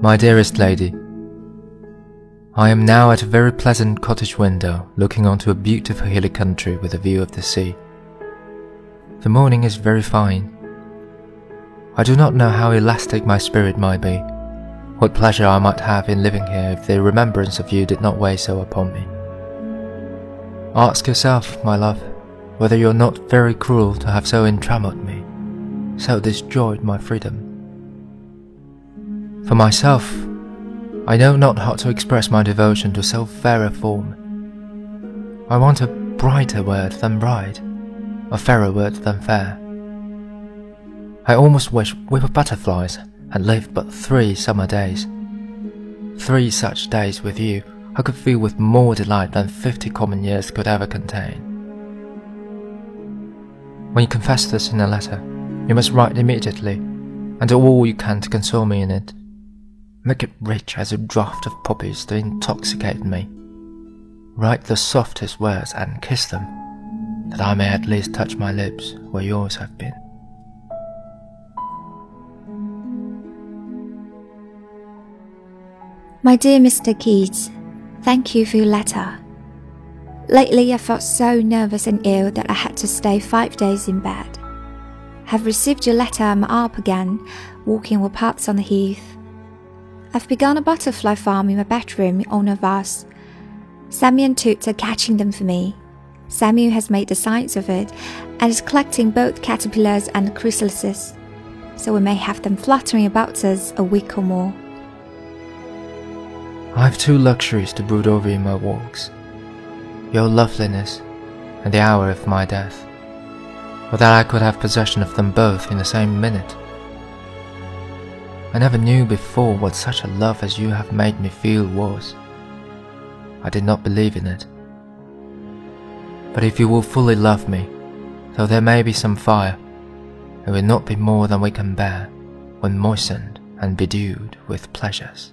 My dearest lady, I am now at a very pleasant cottage window looking onto a beautiful hilly country with a view of the sea. The morning is very fine. I do not know how elastic my spirit might be, what pleasure I might have in living here if the remembrance of you did not weigh so upon me. Ask yourself, my love, whether you're not very cruel to have so entrammelled me, so destroyed my freedom. For myself, I know not how to express my devotion to so fair a form. I want a brighter word than bright, a fairer word than fair. I almost wish we were butterflies and lived but three summer days. Three such days with you I could feel with more delight than fifty common years could ever contain. When you confess this in a letter, you must write immediately, and do all you can to console me in it. Make it rich as a draught of poppies to intoxicate me. Write the softest words and kiss them, that I may at least touch my lips where yours have been. My dear Mr. Keats, thank you for your letter. Lately, I felt so nervous and ill that I had to stay five days in bed. Have received your letter, I'm up again, walking with pups on the heath. I've begun a butterfly farm in my bedroom on a vase. Samuel and Toots are catching them for me. Samuel has made the science of it and is collecting both caterpillars and chrysalises, so we may have them fluttering about us a week or more. I have two luxuries to brood over in my walks your loveliness and the hour of my death, or that I could have possession of them both in the same minute. I never knew before what such a love as you have made me feel was. I did not believe in it. But if you will fully love me, though there may be some fire, it will not be more than we can bear when moistened and bedewed with pleasures.